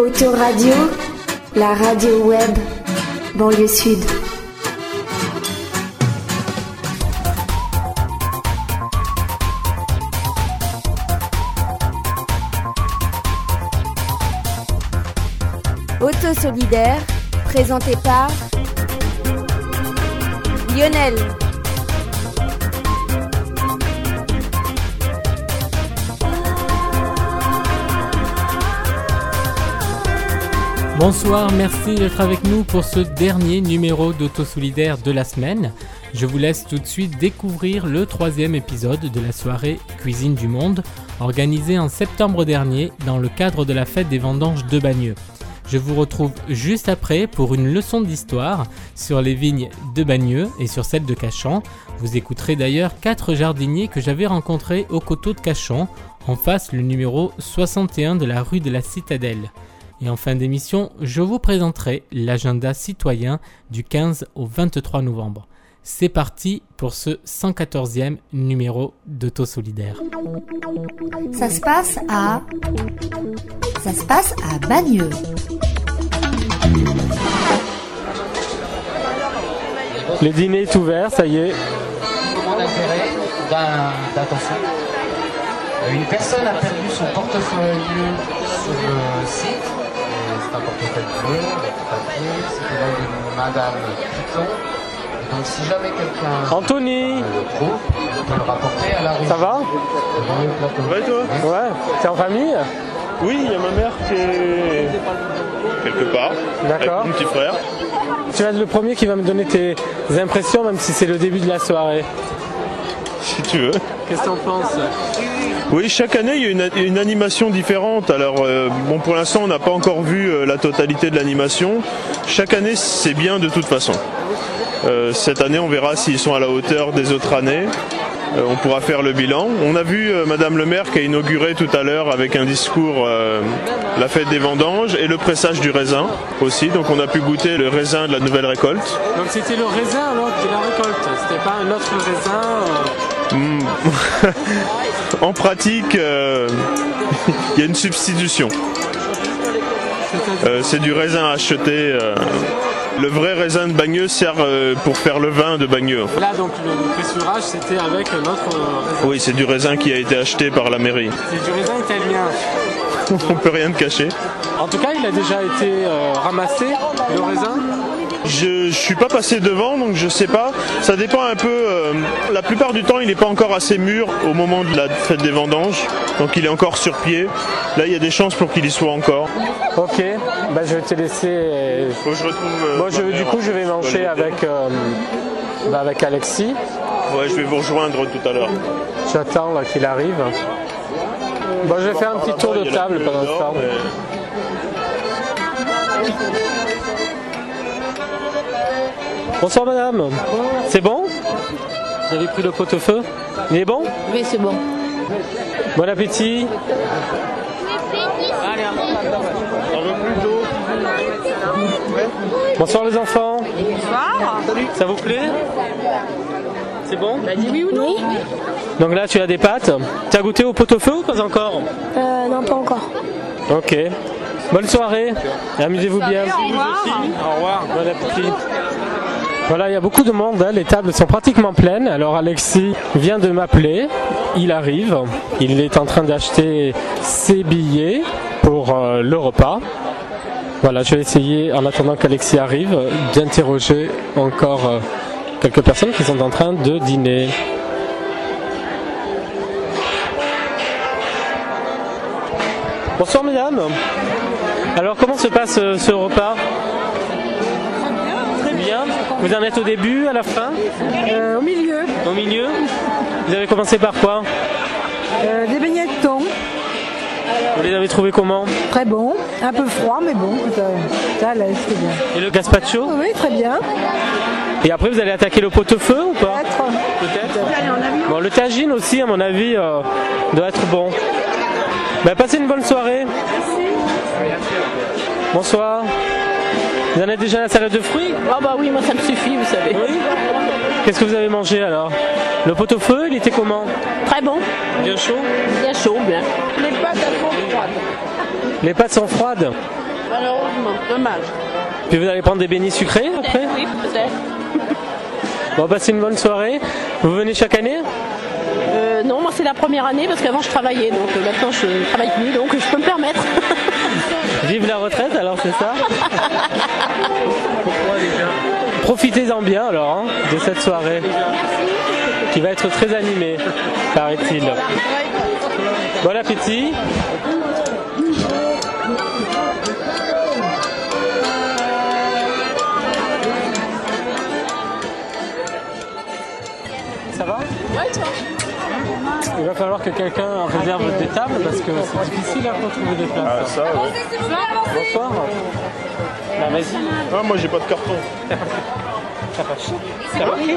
Autoradio, la radio web, banlieue sud. Auto solidaire, présenté par Lionel. Bonsoir, merci d'être avec nous pour ce dernier numéro d'Auto-Solidaire de la semaine. Je vous laisse tout de suite découvrir le troisième épisode de la soirée Cuisine du Monde, organisée en septembre dernier dans le cadre de la fête des vendanges de Bagneux. Je vous retrouve juste après pour une leçon d'histoire sur les vignes de Bagneux et sur celles de Cachan. Vous écouterez d'ailleurs quatre jardiniers que j'avais rencontrés au coteau de Cachan, en face le numéro 61 de la rue de la Citadelle. Et en fin d'émission, je vous présenterai l'agenda citoyen du 15 au 23 novembre. C'est parti pour ce 114e numéro d'Auto Solidaire. Ça se passe à. Ça se passe à Bagneux. Le dîner est ouvert, ça y est. D'attention. Euh, Une personne a perdu son portefeuille sur le site. Portefeuille bleu, avec papier. Madame Piton. Et donc si jamais quelqu'un Anthony, le trouve, on peut le rapporter à la régie. ça va. Ouais, toi Ouais, t'es en famille Oui, il y a ma mère qui est quelque part. D'accord. Avec mon petit frère. Tu vas être le premier qui va me donner tes impressions, même si c'est le début de la soirée. Si tu veux. Qu'est-ce que t'en penses? Oui, chaque année, il y a une, animation différente. Alors, euh, bon, pour l'instant, on n'a pas encore vu euh, la totalité de l'animation. Chaque année, c'est bien de toute façon. Euh, cette année, on verra s'ils sont à la hauteur des autres années. On pourra faire le bilan. On a vu Madame le maire qui a inauguré tout à l'heure avec un discours la fête des vendanges et le pressage du raisin aussi. Donc on a pu goûter le raisin de la nouvelle récolte. Donc c'était le raisin alors de la récolte, c'était pas un autre raisin. en pratique, euh, il y a une substitution. Euh, c'est du raisin acheté. euh, le vrai raisin de Bagneux sert pour faire le vin de Bagneux. en fait. Là donc le pressurage c'était avec raisin. Oui, c'est du raisin qui a été acheté par la mairie. C'est du raisin italien. On peut rien te cacher. En tout cas il a déjà été ramassé, le raisin. Je, je suis pas passé devant, donc je sais pas. Ça dépend un peu. euh, la plupart du temps, il n'est pas encore assez mûr au moment de la fête des vendanges, donc il est encore sur pied. Là, il y a des chances pour qu'il y soit encore. Ok, bah je vais te laisser. euh, Faut que je retrouve. euh, Moi je, ma du coup je vais manger avec, euh, bah, avec Alexis. Ouais, je vais vous rejoindre tout à l'heure. J'attends là qu'il arrive. Bon je vais faire un petit tour de table pendant ce temps. mais- Bonsoir madame. C'est bon Vous avez pris le pot-au-feu Il est bon Oui, c'est bon. Bon appétit. On veut plus d'eau. Bonsoir les enfants. Bonsoir. Ça vous plaît C'est bon Bah, oui ou non Donc là tu as des pâtes. Tu as goûté au pot-au-feu ou pas encore Euh, non, pas encore. Ok. Bonne soirée. Amusez-vous bien. Au revoir. Au revoir. Bon appétit. Voilà, il y a beaucoup de monde, hein, les tables sont pratiquement pleines. Alors Alexis vient de m'appeler, il arrive, il est en train d'acheter ses billets pour euh, le repas. Voilà, je vais essayer, en attendant qu'Alexis arrive, d'interroger encore euh, quelques personnes qui sont en train de dîner. Bonsoir mesdames. Alors comment se passe euh, ce repas? Vous en êtes au début, à la fin Euh, au milieu, Au milieu Vous avez commencé par quoi euh, des beignets de thon, Vous les avez trouvés comment très bon, un peu froid mais bon, ça, ça allait, c'est bien. Et le gazpacho Oui, très bien. Et après vous allez attaquer le pot-au-feu ou pas Peut-être. Peut-être. Bon, le tagine aussi, à mon avis, euh, doit être bon. Ben, passez une bonne soirée. Bonsoir. Vous en êtes déjà la salade de fruits Ah bah oui, moi ça me suffit, vous savez. Oui. Qu'est-ce que vous avez mangé alors Le pot-au-feu, il était comment Très bon, Bien chaud bien chaud, bien. Les pâtes à fond froide. Les pâtes sont froides Malheureusement, dommage. Puis vous allez prendre des beignets sucrés après Oui, peut-être. Bon, passez une bonne soirée. Vous venez chaque année Euh, non, moi c'est la première année parce qu'avant je travaillais, donc euh, maintenant je travaille plus, donc je peux me permettre. Vive la retraite alors, c'est ça Profitez-en bien alors hein, de cette soirée qui va être très animée, paraît-il. Bon appétit. Ça va? Il va falloir que quelqu'un réserve des tables parce que c'est difficile à retrouver des places. Ah, ça, ouais. Bonsoir. Bah vas-y. Ah, moi, j'ai pas de carton. Ça va va Oui,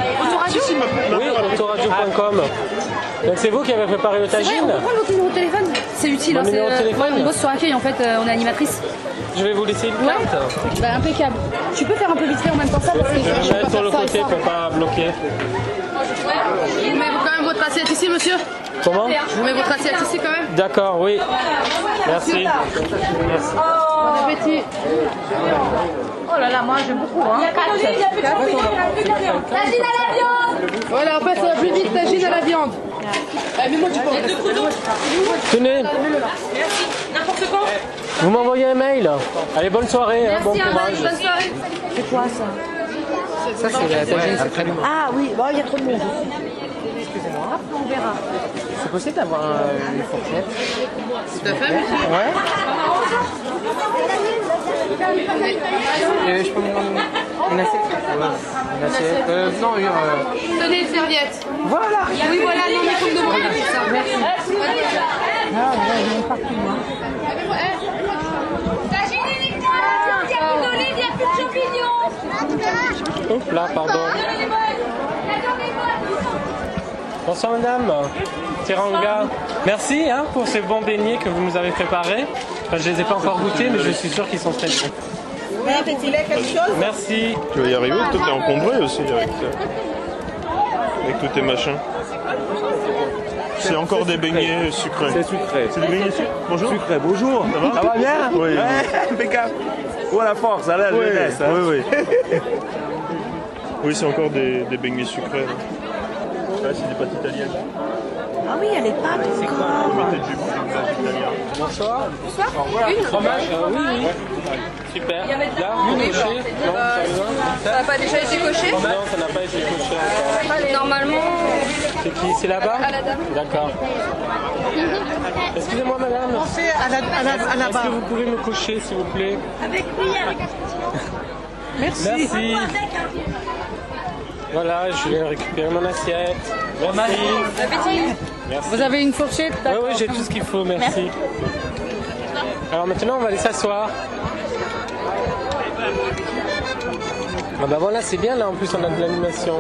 autoradio.com. Donc c'est vous qui avez préparé le tagine on peut prendre votre numéro de téléphone, c'est utile. Mon hein, c'est, numéro de euh, téléphone ouais, on bosse sur accueil en fait, euh, on est animatrice. Je vais vous laisser une Ouais. carte. Bah impeccable. Tu peux faire un peu vite fait en même temps ça parce que Je vais la peux mettre sur le côté ça. pour pas bloquer. Je vous mets quand même votre assiette ici monsieur. Comment Je vous mets votre assiette ici quand même. D'accord, oui. Merci. Merci. Bon appétit. Oh là là, moi j'aime beaucoup. Hein. Voilà, en fait ça va plus vite, tagine à la viande. Ah, mais moi tu peux. Tenez. N'importe quoi. Vous m'envoyez un mail. Allez, bonne soirée. hein, bon Merci, hein, courage. bonne soirée. C'est quoi ça? Ça, c'est la tagine, c'est très Ah oui, bon, il y a trop de monde. C'est possible d'avoir une fourchette? Tout à fait. Ouais. je peux une assiette? Une assiette euh, Non, une. Tenez une serviette. Voilà Oui voilà, non mais faut me demander pour ça. Merci. Ah, il y a. Hop là, pardon. Bonsoir madame. Tiranga. Merci hein, pour ces bons beignets que vous nous avez préparés. Enfin, je les ai pas encore goûtés, mais je suis sûr qu'ils sont très bons. Merci. Tu vas y arriver, toi, t'es encombré aussi avec, avec tous tes machins. C'est encore des beignets sucrés. C'est sucré. C'est des beignets sucrés Bonjour. Sucré, bonjour. Ça va, bien Oui. Ouais, impeccable. Oh la force, à la Oui, jeunesse. hein. oui, oui. Oui, c'est encore des, des beignets sucrés. là. Ouais, c'est des pâtes italiennes. Ah oui, elle est pas encore. Bonsoir. Bonsoir. Fromage euh, Oui, oui. Super. Là, vous cochez Non, ça Ça n'a pas déjà été coché Non, ça n'a pas été coché encore. Normalement, C'est qui C'est là-bas à la dame. D'accord. Excusez-moi madame. La, à la, à la Est-ce que vous pouvez me cocher s'il vous plaît Merci. Merci. Voilà, je vais récupérer mon assiette. Merci. Merci. Vous avez une fourchette Oui, oui, j'ai tout ce qu'il faut, merci. Alors maintenant, on va aller s'asseoir. Ah bah voilà, c'est bien là, en plus on a de l'animation.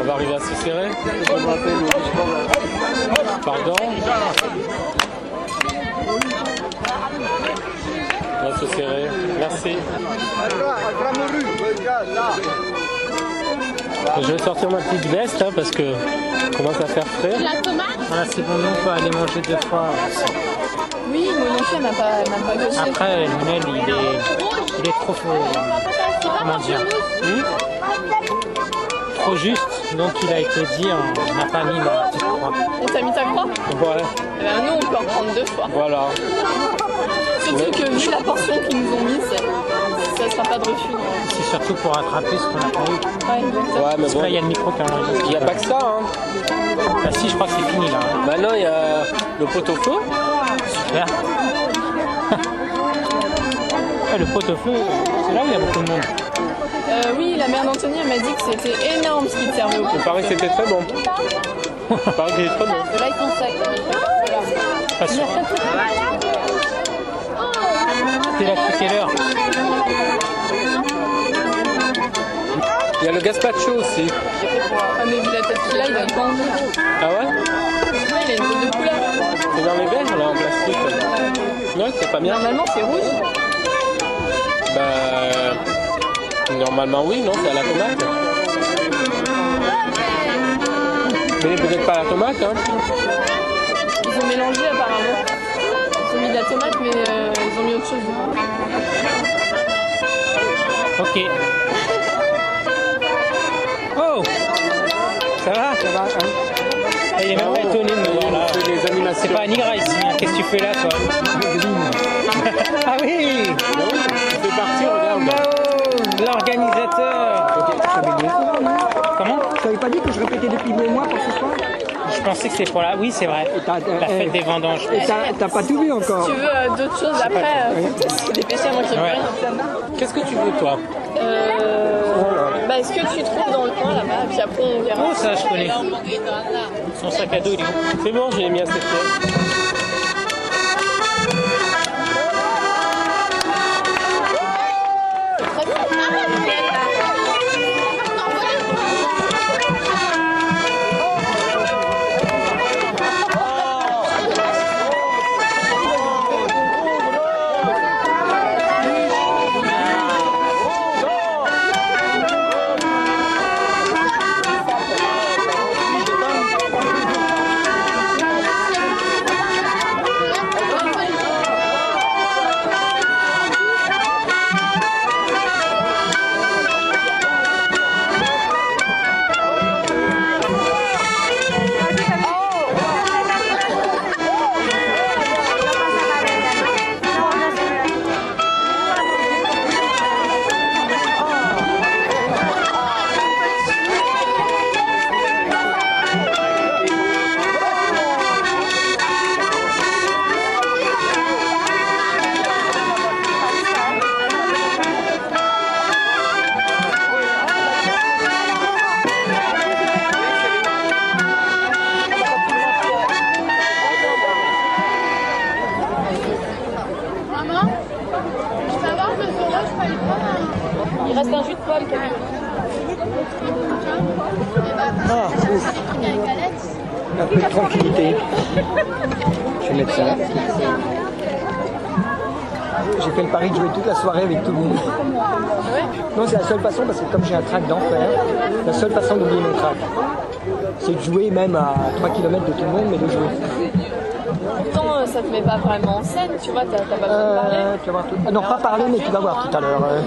On va arriver à se serrer. Pardon. Se serrer. Merci. Je vais sortir ma petite veste hein, parce que commence à faire frais. Voilà, c'est bon, nous, on peut aller manger deux fois. Oui, plus, elle m'a pas, coché. Après, Lionel, il est, il est trop, euh, comment dire, Hmm trop juste. Donc, il a été dit, on n'a pas mis ma petite croix. On t'a mis ta croix Voilà. Eh ben, Nous, on peut en prendre deux fois. voilà. Surtout que vu la portion qu'ils nous ont mise, ça sera pas de refus. non. C'est surtout pour rattraper ce qu'on a pas eu. Ouais. Ouais, mais Parce que bon. là, il y a le micro qui enregistre. Il n'y a pas que ça. Hein. Bah, si, je crois que c'est fini là. hein. Maintenant, il y a le pot-au-feu. Super. Ouais, le pot-au-feu, c'est là où il y a beaucoup de monde. Euh, oui, la mère d'Anthony, m'a dit que c'était énorme ce qu'ils te servaient au Il paraît que c'était très bon. Il paraît que c'était très bon. Là, ils sont secs. Pas sûr. C'était la quelle heure Il y a le gazpacho aussi. Ah, mais vu la qu'il a, il va être vendu. Ah ouais Ouais, il a une boule de couleur. C'est dans les verres là en plastique. Non, c'est pas bien. Normalement, c'est rouge. Bah. Normalement, oui, non, c'est à la tomate. Mais peut-être pas à la tomate, hein. Ils ont mélangé apparemment. Ok. Oh. Ça va? Ça va, hein. Eh, il est même oh, étonné de me voir là. C'est pas un Nigra ici, hein. qu'est-ce que tu fais là toi? Ah oui. Ah C'est parti, regarde. Bah oh. L'organisateur. Comment? Tu n'avais pas dit que je répétais depuis deux mois pour ce soir? Je pensais que c'était pour la... Oui, c'est vrai. La fête des vendanges. Et t'as pas tout vu encore Si tu veux euh, d'autres choses après, euh, faut dépêcher à moi qui Ouais. Qu'est-ce que tu veux, toi Euh, bah, est-ce que tu trouves dans le coin là-bas Puis après on verra. Oh, ça, je connais. Son sac à dos, il est C'est bon, j'ai mis à cette pièce. Seule façon, parce que comme j'ai un trac d'enfer, la seule façon d'oublier mon trac, c'est de jouer même à 3 km de tout le monde, mais de jouer. Pourtant, euh, ça te met pas vraiment en scène, tu vois, t'as pas besoin de parler. Euh, tu vas voir tout- ah non, pas parler, mais tu vas voir tout à l'heure. euh.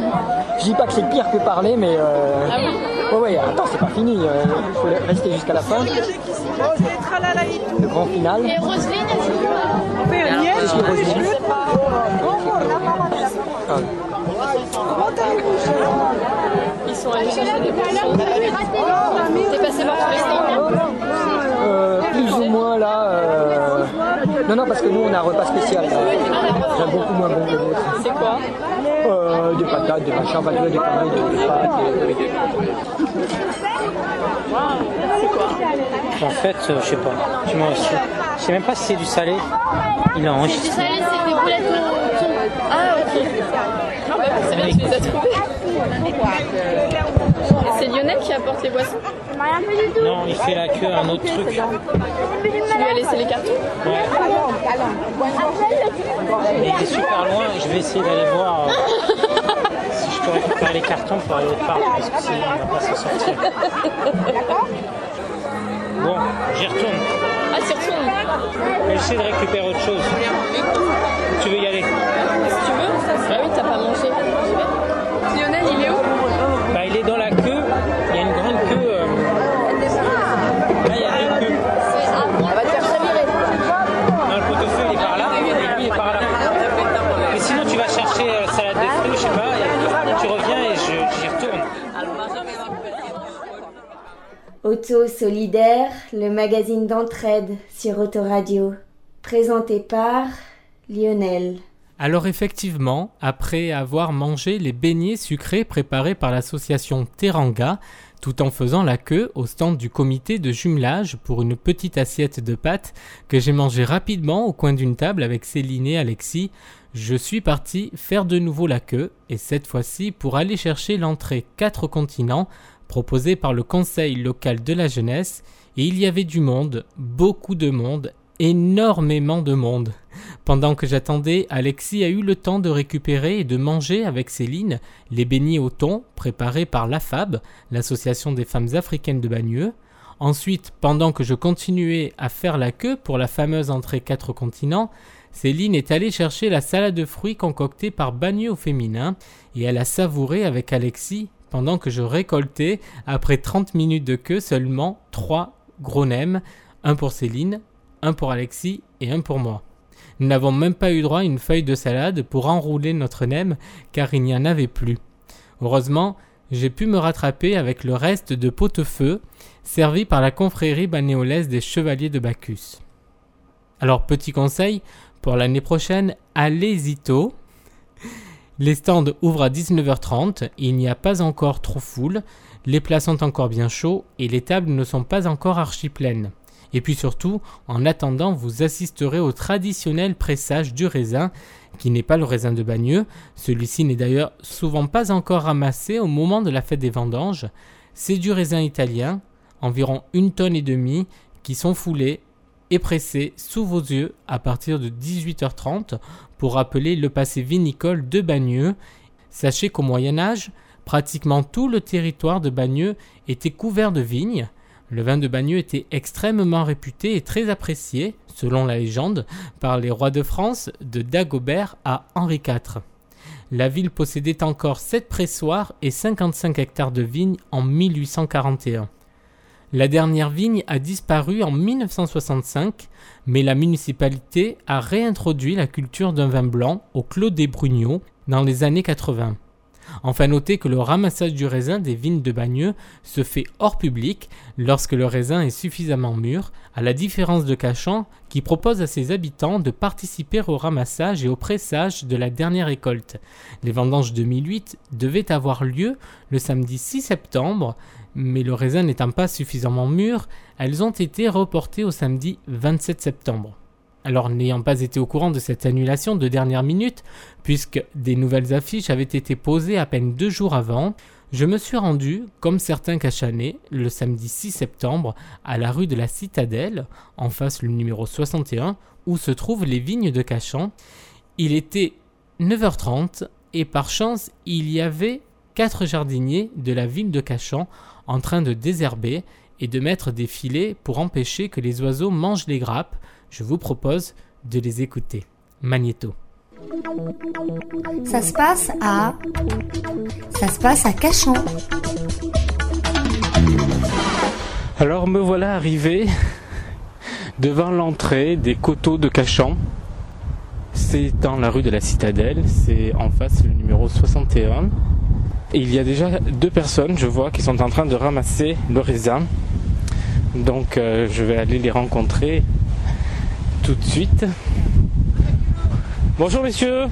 je dis pas que c'est pire que parler, mais. Euh... Ah oui Ouais, ouais, attends, c'est pas fini. Il faut rester jusqu'à la fin. Le grand final. Et Roselyne, elle puis Roselyne. Ah. Ils sont allés chercher des poissons. T'es passé par tous les stands Euh, plus ou moins là. euh, Non, non, parce que nous on a un repas spécial. là. C'est beaucoup moins bon que le vôtre. C'est quoi Euh, des patates, des machins, vois, des conneries, des, pâtes. des- En fait, euh, je sais pas. Tu m'as aussi. Je sais même pas si c'est du salé. Il a Du enregistré. salé, c'est des boulettes au thon. Ah, ok. Ah, bah, c'est bien, tu les as trouvées. Et c'est Lionel qui apporte les boissons Non, il fait la queue à un autre truc. Tu lui as laissé les cartons Ouais. Mais il est super loin. Je vais essayer d'aller voir euh, si je peux récupérer les cartons pour aller autre part. Parce que sinon, on va pas s'en sortir. Bon, j'y retourne. Ah, c'est retourne. J'essaie de récupérer autre chose. Tu veux y aller? Si tu veux. Ah oui, t'as pas mangé. J'y vais. Lionel, il est où Bah, il est dans la queue. Il y a une grande queue. euh, Là, il y a deux queues. On va te faire chavirer. Non, le pot-au-feu, il est par là. Et lui, il est par là. Mais sinon, tu vas chercher euh, salade de fruits, je sais pas. Et tu reviens et je- j'y retourne. Solidaire, le magazine d'entraide sur Autoradio. Présenté par Lionel. Alors effectivement, après avoir mangé les beignets sucrés préparés par l'association Teranga, tout en faisant la queue au stand du comité de jumelage pour une petite assiette de pâtes que j'ai mangé rapidement au coin d'une table avec Céline et Alexis, je suis parti faire de nouveau la queue, et cette fois-ci pour aller chercher l'entrée 4 continents proposée par le Conseil local de la jeunesse, et il y avait du monde, beaucoup de monde, énormément de monde. Pendant que j'attendais, Alexis a eu le temps de récupérer et de manger avec Céline les beignets au thon préparés par l'AFAB, l'association des femmes africaines de Bagneux. Ensuite, pendant que je continuais à faire la queue pour la fameuse entrée quatre continents, Céline est allée chercher la salade de fruits concoctée par Bagneux au féminin et elle a savouré avec Alexis pendant que je récoltais, après 30 minutes de queue, seulement 3 gros nems, un pour Céline, un pour Alexis et un pour moi. Nous n'avons même pas eu droit à une feuille de salade pour enrouler notre nem car il n'y en avait plus. Heureusement, j'ai pu me rattraper avec le reste de pot-feu servi par la confrérie banéolaise des Chevaliers de Bacchus. Alors petit conseil, pour l'année prochaine, allez-y tôt. Les stands ouvrent à 19h30, il n'y a pas encore trop foule, les plats sont encore bien chauds et les tables ne sont pas encore archi pleines. Et puis surtout, en attendant, vous assisterez au traditionnel pressage du raisin, qui n'est pas le raisin de Bagneux. Celui-ci n'est d'ailleurs souvent pas encore ramassé au moment de la fête des vendanges. C'est du raisin italien, environ une tonne et demie, qui sont foulés et pressés sous vos yeux à partir de 18h30 pour rappeler le passé vinicole de Bagneux. Sachez qu'au Moyen Âge, pratiquement tout le territoire de Bagneux était couvert de vignes, le vin de Bagneux était extrêmement réputé et très apprécié, selon la légende, par les rois de France de Dagobert à Henri IV. La ville possédait encore 7 pressoirs et 55 hectares de vignes en 1841. La dernière vigne a disparu en 1965, mais la municipalité a réintroduit la culture d'un vin blanc au Clos des Brugnaux dans les années 80. Enfin, notez que le ramassage du raisin des vignes de Bagneux se fait hors public lorsque le raisin est suffisamment mûr, à la différence de Cachan qui propose à ses habitants de participer au ramassage et au pressage de la dernière récolte. Les vendanges 2008 devaient avoir lieu le samedi 6 septembre, mais le raisin n'étant pas suffisamment mûr, elles ont été reportées au samedi 27 septembre. Alors n'ayant pas été au courant de cette annulation de dernière minute, puisque des nouvelles affiches avaient été posées à peine deux jours avant, je me suis rendu, comme certains cachanais, le samedi 6 septembre, à la rue de la Citadelle, en face le numéro 61, où se trouvent les vignes de Cachan. Il était 9h30 et par chance il y avait quatre jardiniers de la ville de Cachan en train de désherber et de mettre des filets pour empêcher que les oiseaux mangent les grappes, je vous propose de les écouter. Magnéto. Ça se passe à. Ça se passe à Cachan. Alors me voilà arrivé devant l'entrée des coteaux de Cachan. C'est dans la rue de la Citadelle, c'est en face le numéro 61. Et il y a déjà deux personnes, je vois, qui sont en train de ramasser le raisin. Donc euh, je vais aller les rencontrer tout de suite. Bonjour messieurs.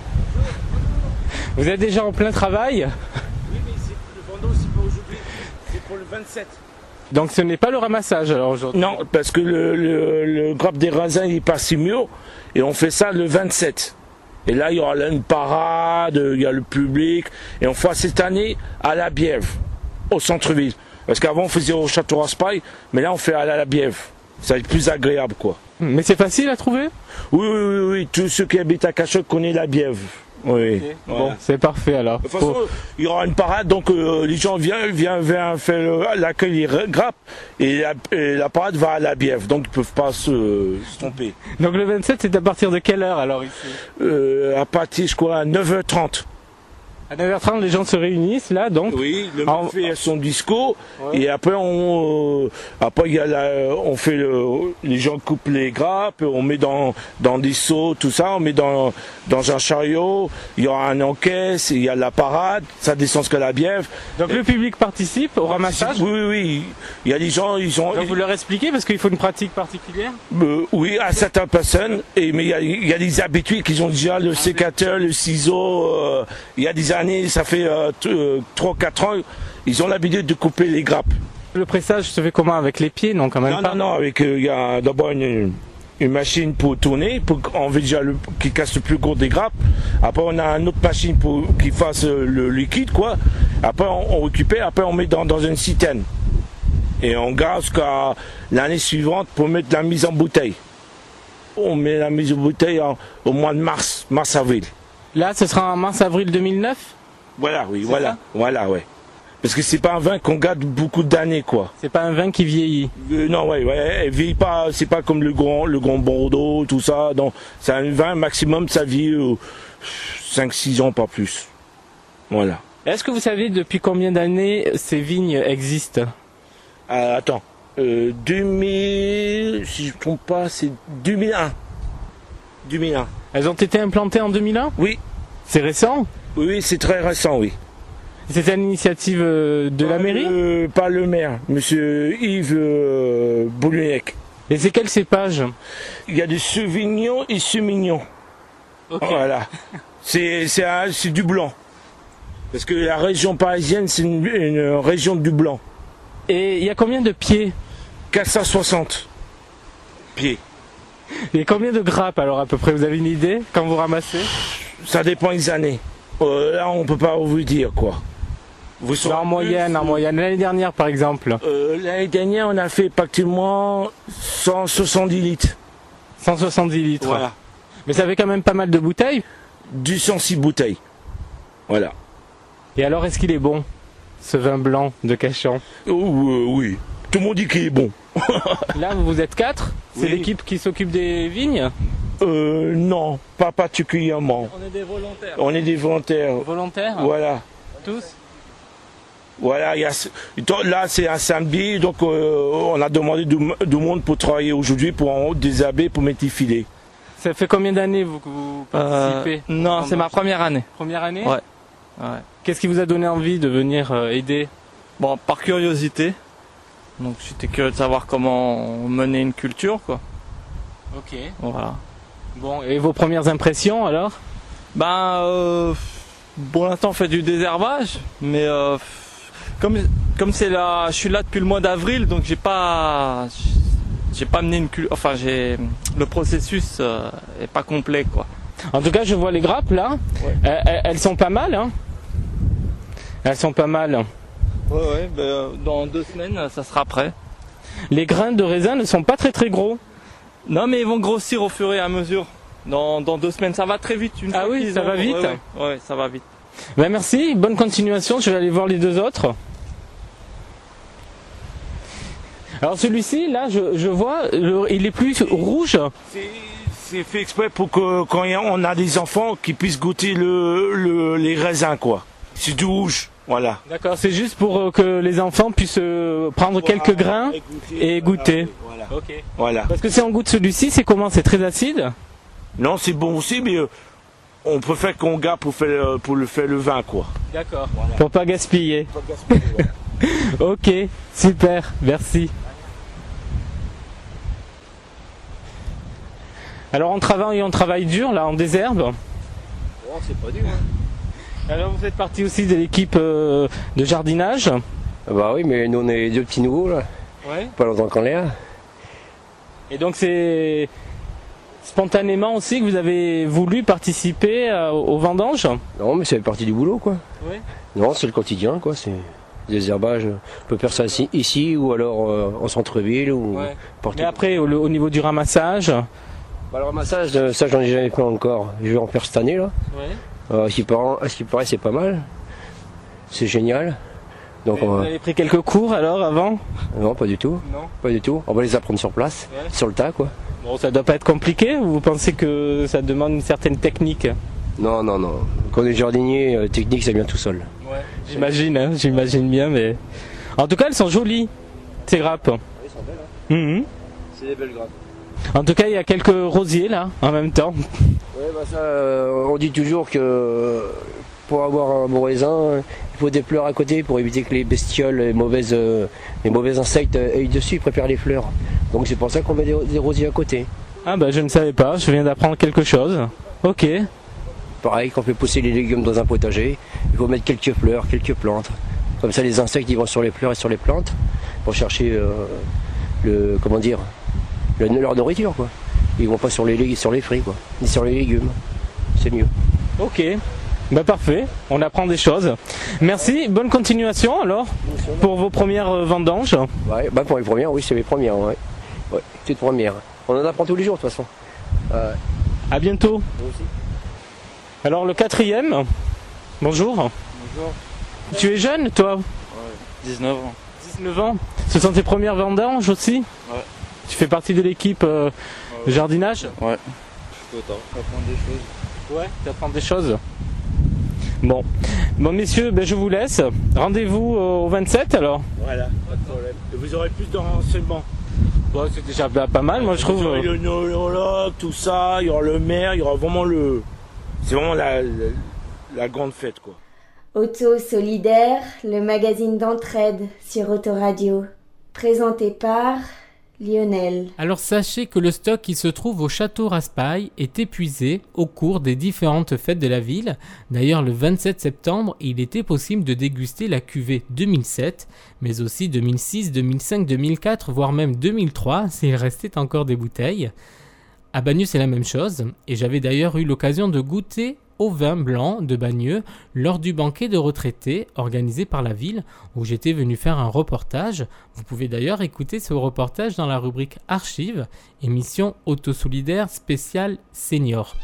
Vous êtes déjà en plein travail? Oui, mais le bandeau, c'est pas aujourd'hui, c'est pour le 27. Donc ce n'est pas le ramassage alors aujourd'hui? Non, parce que le, le, le grappe des raisins il est pas si mûr et on fait ça le 27. Et là, il y aura une parade, il y a le public, et on fait cette année à la Bièvre, au centre-ville. Parce qu'avant, on faisait au Château Raspail, mais là, on fait à la Bièvre. Ça va être plus agréable, quoi. Mais c'est facile à trouver? Oui, oui, oui, oui. Tous ceux qui habitent à Cachot connaissent la Bièvre. Oui. Bon, c'est parfait alors. De toute façon, il y aura une parade, donc euh, les gens viennent, viennent, viennent faire l'accueil, ils grappent, et la, et la parade va à la Bièvre, donc ils peuvent pas se, se tromper. Donc le 27, c'est à partir de quelle heure alors ici? Euh, à partir, je crois, à 9h30. À 9h30, les gens se réunissent là, donc Oui, le En- fait son discours et après on euh, après il y a la, on fait le, les gens coupent les grappes, on met dans dans des seaux tout ça, on met dans dans un chariot, il y aura un encaisse, il y a la parade, ça descend jusqu'à la bièvre. Donc le public participe au ramassage Oui oui oui, il y a des gens ils ont Donc vous leur expliquez parce qu'il faut une pratique particulière? Euh, oui, à certaines personnes, et, mais il y a, il y a des habitués qui ont déjà le sécateur, le ciseau. euh, il y a des années, ça fait euh, 3-4 ans, ils ont l'habitude de couper les grappes. Le pressage se fait comment? Avec les pieds? Non, quand même Non, pas. non, non, avec, euh, il y a d'abord une, une machine pour tourner, pour qu'on veut déjà le, qui casse le plus gros des grappes. Après, on a une autre machine pour qui fasse euh, le liquide, quoi. Après, on, on récupère, après, on met dans, dans une citerne. Et on garde jusqu'à l'année suivante pour mettre la mise en bouteille. On met la mise en bouteille en- au mois de mars, mars-avril. Là, ce sera en mars-avril 2009 Voilà, oui, voilà, voilà, ouais. Parce que c'est pas un vin qu'on garde beaucoup d'années, quoi. C'est pas un vin qui vieillit. Euh, non, ouais, ouais, elle vieillit pas, c'est pas comme le grand, le grand Bordeaux, tout ça. Non, c'est un vin maximum, ça vit 5-6 ans, pas plus. Voilà. Est-ce que vous savez depuis combien d'années ces vignes existent? Euh, attends, euh, 2000, si je ne trompe pas, c'est 2001. 2001. Elles ont été implantées en 2001 Oui. C'est récent? Oui, oui, c'est très récent, oui. C'était une initiative euh, de la mairie? Pas le maire, monsieur Yves euh, Boulunec. Et c'est quel cépage? Il y a du Sauvignon et Semignon. Voilà. C'est c'est un- c'est du blanc. Parce que la région parisienne, c'est une, une région du blanc. Et il y a combien de pieds? 460 pieds. Et combien de grappes alors à peu près? Vous avez une idée? Quand vous ramassez? Ça dépend des années. Euh, là, on peut pas vous dire quoi. Vous saurez En moyenne, en moyenne. L'année dernière par exemple. Euh, L'année dernière, on a fait pratiquement 170 litres. 170 litres. Voilà. Mais ça fait quand même pas mal de bouteilles? Du 106 bouteilles. Voilà. Et alors est-ce qu'il est bon ce vin blanc de Cachan? Oh, euh, oui. Tout le monde dit qu'il est bon. Là vous êtes quatre C'est Oui. l'équipe qui s'occupe des vignes Euh, non, pas particulièrement. On est des volontaires. On est des volontaires. Volontaires Voilà. Tous Voilà, il y a, donc là c'est un samedi, donc euh, on a demandé du, du monde pour travailler aujourd'hui, pour en désherber, pour mettre les filets. Ça fait combien d'années vous, que vous participez Euh, non, c'est ma première année. Première année Ouais. Ouais. Qu'est-ce qui vous a donné envie de venir euh, aider? Bon, par curiosité. Donc j'étais curieux de savoir comment mener une culture, quoi. Ok. Voilà. Bon, et vos premières impressions alors? Ben, euh, pour l'instant on fait du désherbage, mais euh, comme comme c'est là, je suis là depuis le mois d'avril, donc j'ai pas j'ai pas mené une culture. Enfin, j'ai le processus euh, est pas complet, quoi. En tout cas, je vois les grappes là. Elles, elles- elles sont pas mal, hein Elles sont pas mal. Ouais, ouais. ben, euh, dans deux semaines, ça sera prêt. Les grains de raisin ne sont pas très très gros. Non, mais ils vont grossir au fur et à mesure. Dans, dans deux semaines, ça va très vite. Une Ah fois oui, ça va vite Ouais, ouais, ouais, ça va vite. Ben merci, bonne continuation. Je vais aller voir les deux autres. Alors celui-ci, là, je, je vois, le- il est plus rouge. C'est fait exprès pour que quand on a des enfants, qu'ils puissent goûter le, le- les raisins, quoi. C'est du rouge, voilà. D'accord, c'est juste pour euh, que les enfants puissent euh, prendre quelques grains et goûter. Voilà. Ok. Voilà. Parce que si on goûte celui-ci, c'est comment? C'est très acide? Non, c'est bon aussi, mais euh, on préfère qu'on garde pour faire, pour le faire le vin, quoi. D'accord. Pour pas gaspiller. ok, super, merci. Alors on travaille, on travaille dur là, en désherbe. c'est pas dur. Alors vous faites partie aussi de l'équipe euh, de jardinage. Bah oui, mais nous on est deux petits nouveaux là. Ouais. Pas longtemps qu'on est là. Et donc c'est spontanément aussi que vous avez voulu participer euh, aux vendanges Non, mais ça fait partie du boulot quoi. Oui. Non, c'est le quotidien quoi. C'est des herbages. On peut faire ça ici, ici ou alors euh, en centre-ville ou Ouais. partout. Mais après, au, au niveau du ramassage? Bah, le ramassage, euh, ça j'en ai jamais fait encore. Je vais en faire cette année là. Euh, à ce qui paraît, à ce qui paraît, c'est pas mal. C'est génial. Donc on Vous avez pris quelques cours alors avant? Non, pas du tout. Non. Pas du tout. On va les apprendre sur place, Ouais. sur le tas quoi. Bon, ça doit pas être compliqué ou vous pensez que ça demande une certaine technique? Non, non, non. Quand on est jardinier, euh, technique, ça vient tout seul. J'imagine, hein, j'imagine bien, mais. En tout cas, elles sont jolies, ces grappes. Mhm. C'est des belles grappes. En tout cas, il y a quelques rosiers là, en même temps. Ouais, bah ça, euh, on dit toujours que euh, pour avoir un bon raisin, euh, il faut des fleurs à côté pour éviter que les bestioles, les, mauvaises, les mauvais insectes aillent dessus, ils préfèrent les fleurs. Donc c'est pour ça qu'on met des, des rosiers à côté. Ah bah je ne savais pas, je viens d'apprendre quelque chose. Ok. Pareil, quand on fait pousser les légumes dans un potager, il faut mettre quelques fleurs, quelques plantes. Comme ça, les insectes ils vont sur les fleurs et sur les plantes pour chercher euh, le, comment dire, leur nourriture quoi. Ils vont pas sur les, sur les fruits quoi, ni sur les légumes. C'est mieux. Ok. Bah parfait, on apprend des choses. Merci, bonne continuation alors pour vos premières euh, vendanges. Ouais, bah pour les premières, oui, c'est les premières, ouais. Ouais, toutes premières. On en apprend tous les jours de toute façon. Euh, À bientôt. Vous aussi. Alors le quatrième, bonjour. Bonjour. Tu es jeune toi? 19 ans. 19 ans Ce sont tes premières vendanges aussi? Ouais. Tu fais partie de l'équipe euh, jardinage Ouais. Tout autant, apprendre des choses. Ouais, tu apprends des choses. Bon. Bon, messieurs, ben, je vous laisse. Rendez-vous au 27 alors Voilà, pas de problème. Et vous aurez plus de renseignements. Bon, c'est déjà pas mal, moi je trouve. Vous aurez euh, le neurologue, tout ça, il y aura le maire, il y aura vraiment le. C'est vraiment la, la, la grande fête, quoi. Auto Solidaire, le magazine d'entraide sur Autoradio. Présenté par Lionel. Alors sachez que le stock qui se trouve au château Raspail est épuisé au cours des différentes fêtes de la ville. D'ailleurs, le 27 septembre, il était possible de déguster la cuvée 2007, mais aussi 2006, 2005, 2004, voire même 2003, s'il restait encore des bouteilles. À Bagneux, c'est la même chose, et j'avais d'ailleurs eu l'occasion de goûter au vin blanc de Bagneux lors du banquet de retraités organisé par la ville où j'étais venu faire un reportage. Vous pouvez d'ailleurs écouter ce reportage dans la rubrique Archives, émission autosolidaire spéciale senior.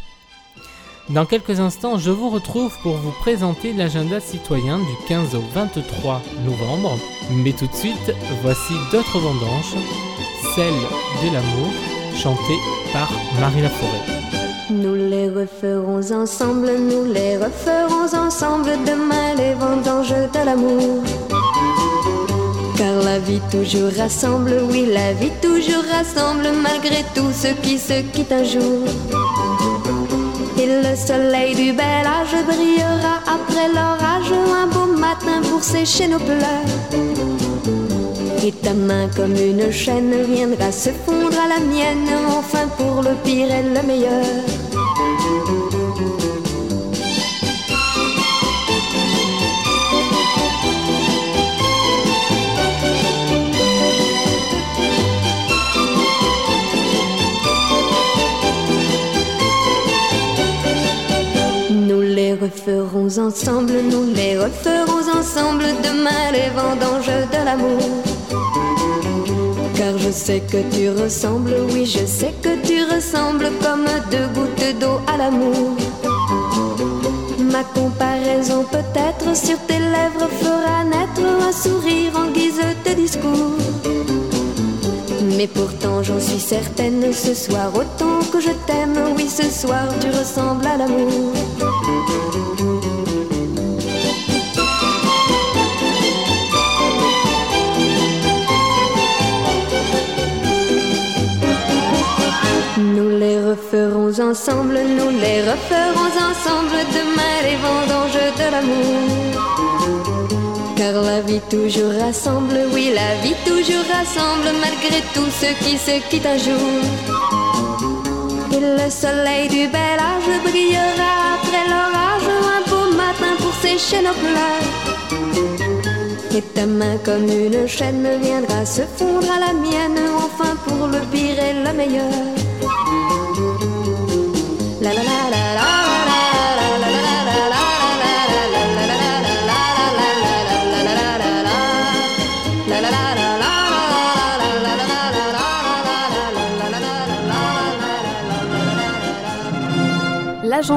Dans quelques instants, je vous retrouve pour vous présenter l'agenda citoyen du 15 au 23 novembre. Mais tout de suite, voici d'autres vendanges, celle de l'amour, chantée par Marie Laforêt. Nous les referons ensemble, nous les referons ensemble demain les vendanges de l'amour. Car la vie toujours rassemble, oui la vie toujours rassemble malgré tout ce qui se quitte un jour. Et le soleil du bel âge brillera après l'orage un beau matin pour sécher nos pleurs. Et ta main comme une chaîne viendra se fondre à la mienne, enfin pour le pire et le meilleur. Nous les referons ensemble, nous les referons ensemble demain les vendanges de l'amour. Car je sais que tu ressembles, oui je sais que tu ressembles comme deux gouttes d'eau à l'amour. Ma comparaison peut-être sur tes lèvres fera naître un sourire en guise de discours. Mais pourtant j'en suis certaine, ce soir autant que je t'aime, oui ce soir tu ressembles à l'amour. Ensemble, nous les referons ensemble demain les vendanges de l'amour. Car la vie toujours rassemble, oui la vie toujours rassemble malgré tout ce qui se quitte un jour. Et le soleil du bel âge brillera après l'orage un beau matin pour sécher nos pleurs. Et ta main comme une chaîne viendra se fondre à la mienne, enfin pour le pire et le meilleur.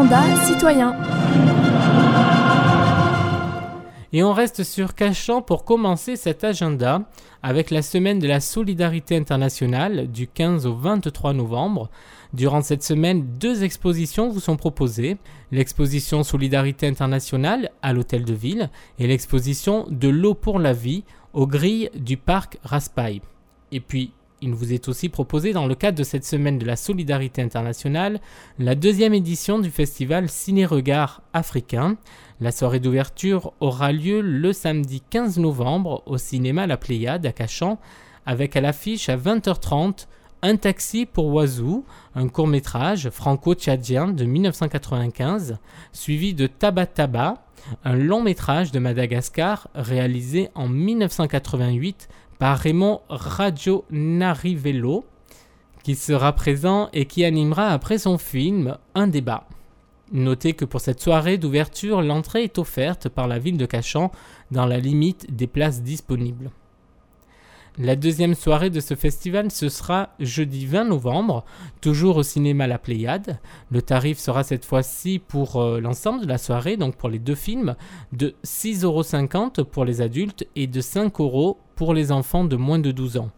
L'agenda citoyen. Et on reste sur Cachan pour commencer cet agenda avec la semaine de la solidarité internationale du 15 au 23 novembre. Durant cette semaine, deux expositions vous sont proposées. L'exposition Solidarité internationale à l'Hôtel de Ville et l'exposition De l'eau pour la vie aux grilles du parc Raspail. Et puis, il vous est aussi proposé dans le cadre de cette semaine de la solidarité internationale la deuxième édition du festival Ciné-Regard africain. La soirée d'ouverture aura lieu le samedi 15 novembre au cinéma La Pléiade à Cachan avec à l'affiche à 20h30 Un taxi pour Oiseau, un court-métrage franco-tchadien de 1995, suivi de Tabataba, un long-métrage de Madagascar réalisé en 1988 par Raymond Radio Narivello, qui sera présent et qui animera après son film un débat. Notez que pour cette soirée d'ouverture, l'entrée est offerte par la ville de Cachan dans la limite des places disponibles. La deuxième soirée de ce festival, ce sera jeudi 20 novembre, toujours au cinéma La Pléiade. Le tarif sera cette fois-ci pour euh, l'ensemble de la soirée, donc pour les deux films, de 6,50€ pour les adultes et de 5€ pour les enfants de moins de 12 ans.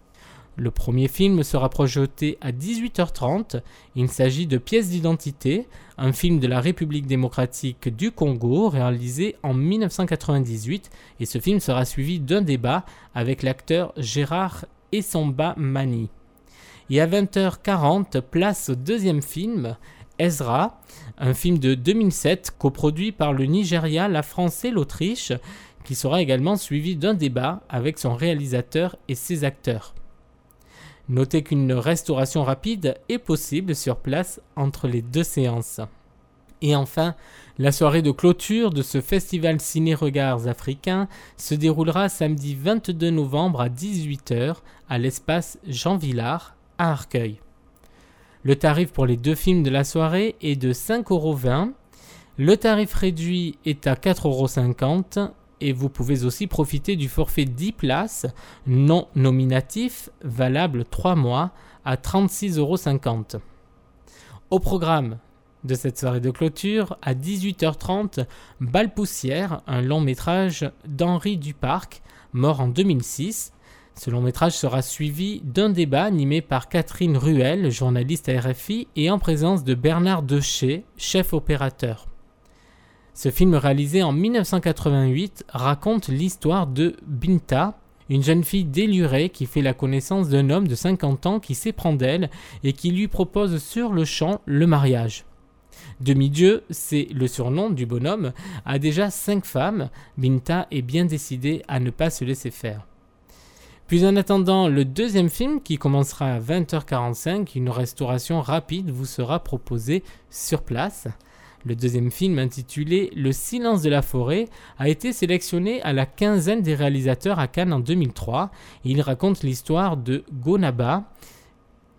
Le premier film sera projeté à 18h30. Il s'agit de Pièces d'identité, un film de la République démocratique du Congo réalisé en 1998 et ce film sera suivi d'un débat avec l'acteur Gérard Essamba Mani. Et à 20h40, place au deuxième film, Ezra, un film de 2007 coproduit par le Nigeria, la France et l'Autriche, qui sera également suivi d'un débat avec son réalisateur et ses acteurs. Notez qu'une restauration rapide est possible sur place entre les deux séances. Et enfin, la soirée de clôture de ce festival Ciné-Regards africain se déroulera samedi 22 novembre à 18h à l'espace Jean Villard à Arcueil. Le tarif pour les deux films de la soirée est de 5,20€. Le tarif réduit est à 4,50€ et vous pouvez aussi profiter du forfait 10 places non nominatif valable 3 mois à 36,50€. Au programme de cette soirée de clôture, à 18h30, Balle Poussière, un long métrage d'Henri Duparc, mort en 2006. Ce long métrage sera suivi d'un débat animé par Catherine Ruel, journaliste à RFI, et en présence de Bernard Deché, chef opérateur. Ce film réalisé en 1988 raconte l'histoire de Binta, une jeune fille délurée qui fait la connaissance d'un homme de 50 ans qui s'éprend d'elle et qui lui propose sur le champ le mariage. Demi-dieu, c'est le surnom du bonhomme, a déjà cinq femmes. Binta est bien décidée à ne pas se laisser faire. Puis en attendant le deuxième film qui commencera à 20h45, une restauration rapide vous sera proposée sur place. Le deuxième film, intitulé Le silence de la forêt, a été sélectionné à la quinzaine des réalisateurs à Cannes en 2003. il raconte l'histoire de Gonaba,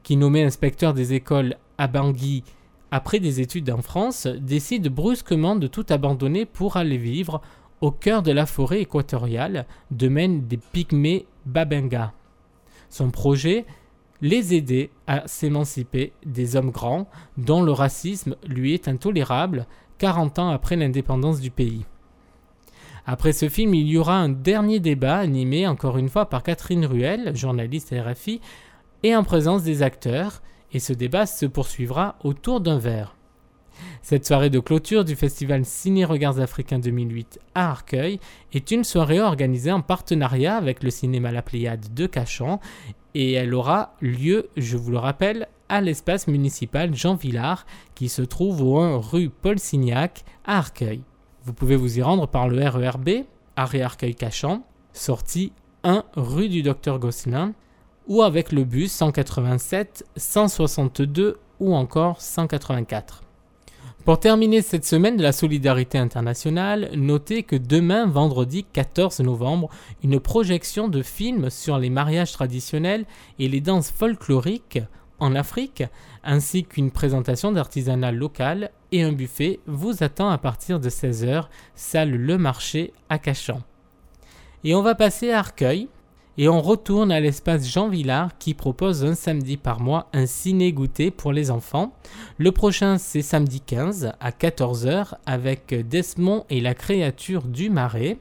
qui, nommé inspecteur des écoles à Bangui après des études en France, décide brusquement de tout abandonner pour aller vivre au cœur de la forêt équatoriale, domaine des pygmées Babenga. Son projet les aider à s'émanciper des hommes grands dont le racisme lui est intolérable 40 ans après l'indépendance du pays. Après ce film, il y aura un dernier débat animé encore une fois par Catherine Ruel, journaliste RFI, et en présence des acteurs, et ce débat se poursuivra autour d'un verre. Cette soirée de clôture du festival Ciné Regards Africains 2008 à Arcueil est une soirée organisée en partenariat avec le cinéma La Pléiade de Cachan et elle aura lieu, je vous le rappelle, à l'espace municipal Jean Villard qui se trouve au 1 rue Paul Signac à Arcueil. Vous pouvez vous y rendre par le RERB, arrêt Arcueil-Cachan, sortie 1 rue du Docteur Gosselin, ou avec le bus 187, 162 ou encore 184. Pour terminer cette semaine de la solidarité internationale, notez que demain, vendredi 14 novembre, une projection de films sur les mariages traditionnels et les danses folkloriques en Afrique, ainsi qu'une présentation d'artisanat local et un buffet vous attend à partir de 16h, salle Le Marché à Cachan. Et on va passer à Arcueil, et on retourne à l'espace Jean Villard qui propose un samedi par mois un ciné-goûter pour les enfants. Le prochain c'est samedi 15 à 14h avec Desmond et la créature du marais.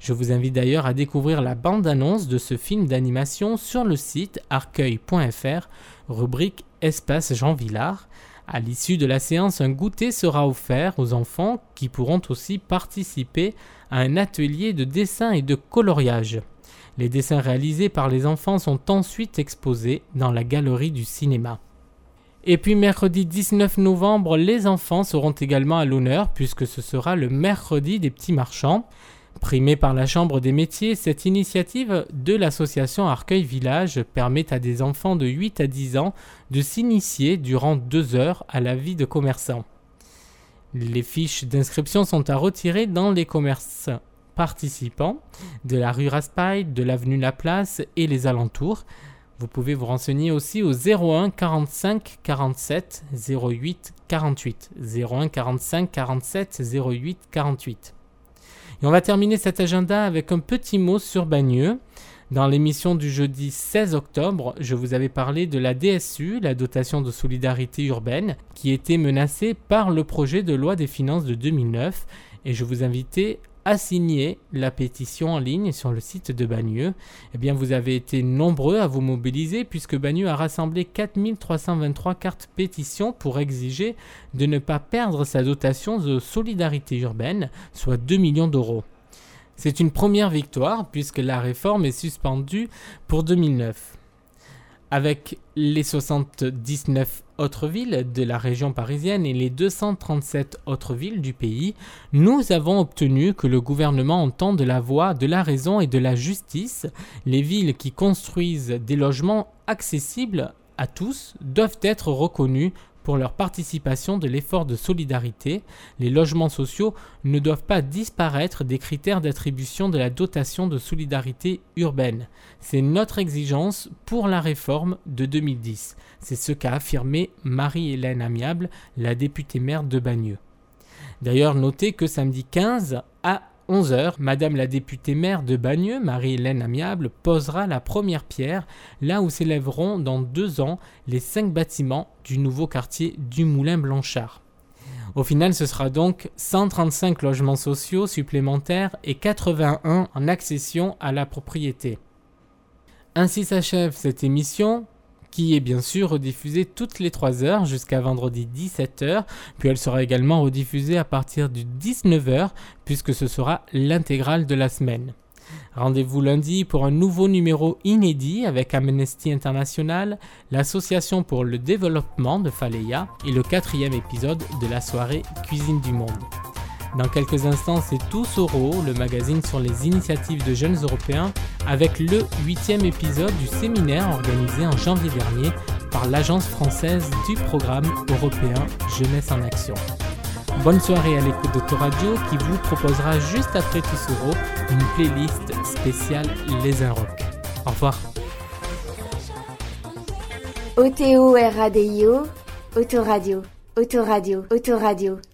Je vous invite d'ailleurs à découvrir la bande-annonce de ce film d'animation sur le site arcueil.fr, rubrique Espace Jean Villard. À l'issue de la séance, un goûter sera offert aux enfants qui pourront aussi participer à un atelier de dessin et de coloriage. Les dessins réalisés par les enfants sont ensuite exposés dans la galerie du cinéma. Et puis mercredi 19 novembre, les enfants seront également à l'honneur puisque ce sera le mercredi des petits marchands. Primée par la Chambre des métiers, cette initiative de l'association Arcueil Village permet à des enfants de 8 à 10 ans de s'initier durant deux heures à la vie de commerçant. Les fiches d'inscription sont à retirer dans les commerces participants de la rue Raspail, de l'avenue Laplace et les alentours. Vous pouvez vous renseigner aussi au 01 45 47 08 48. 01 45 47 08 48. Et on va terminer cet agenda avec un petit mot sur Bagneux. Dans l'émission du jeudi 16 octobre, je vous avais parlé de la DSU, la dotation de solidarité urbaine, qui était menacée par le projet de loi des finances de 2009 et je vous invitais à signer la pétition en ligne sur le site de Bagneux. Eh bien, vous avez été nombreux à vous mobiliser puisque Bagneux a rassemblé 4323 cartes pétition pour exiger de ne pas perdre sa dotation de solidarité urbaine, soit 2 millions d'euros. C'est une première victoire puisque la réforme est suspendue pour 2009. Avec les 79 autres villes de la région parisienne et les 237 autres villes du pays, nous avons obtenu que le gouvernement entende la voix de la raison et de la justice. Les villes qui construisent des logements accessibles à tous doivent être reconnues pour leur participation de l'effort de solidarité, les logements sociaux ne doivent pas disparaître des critères d'attribution de la dotation de solidarité urbaine. C'est notre exigence pour la réforme de 2010. C'est ce qu'a affirmé Marie-Hélène Amiable, la députée maire de Bagneux. D'ailleurs, notez que samedi 15 à 11h, Madame la députée maire de Bagneux, Marie-Hélène Amiable, posera la première pierre, là où s'élèveront dans deux ans les cinq bâtiments du nouveau quartier du Moulin Blanchard. Au final, ce sera donc 135 logements sociaux supplémentaires et 81 en accession à la propriété. Ainsi s'achève cette émission qui est bien sûr rediffusée toutes les 3 heures jusqu'à vendredi 17h, puis elle sera également rediffusée à partir du 19h, puisque ce sera l'intégrale de la semaine. Rendez-vous lundi pour un nouveau numéro inédit avec Amnesty International, l'Association pour le développement de Faleya et le quatrième épisode de la soirée Cuisine du Monde. Dans quelques instants, c'est Tous le magazine sur les initiatives de jeunes européens, avec le huitième épisode du séminaire organisé en janvier dernier par l'Agence française du programme européen Jeunesse en Action. Bonne soirée à l'écoute d'Autoradio qui vous proposera juste après Tous une playlist spéciale Les Un Rock. Au revoir. O-T-O-R-A-D-I-O, Autoradio, Autoradio, Autoradio.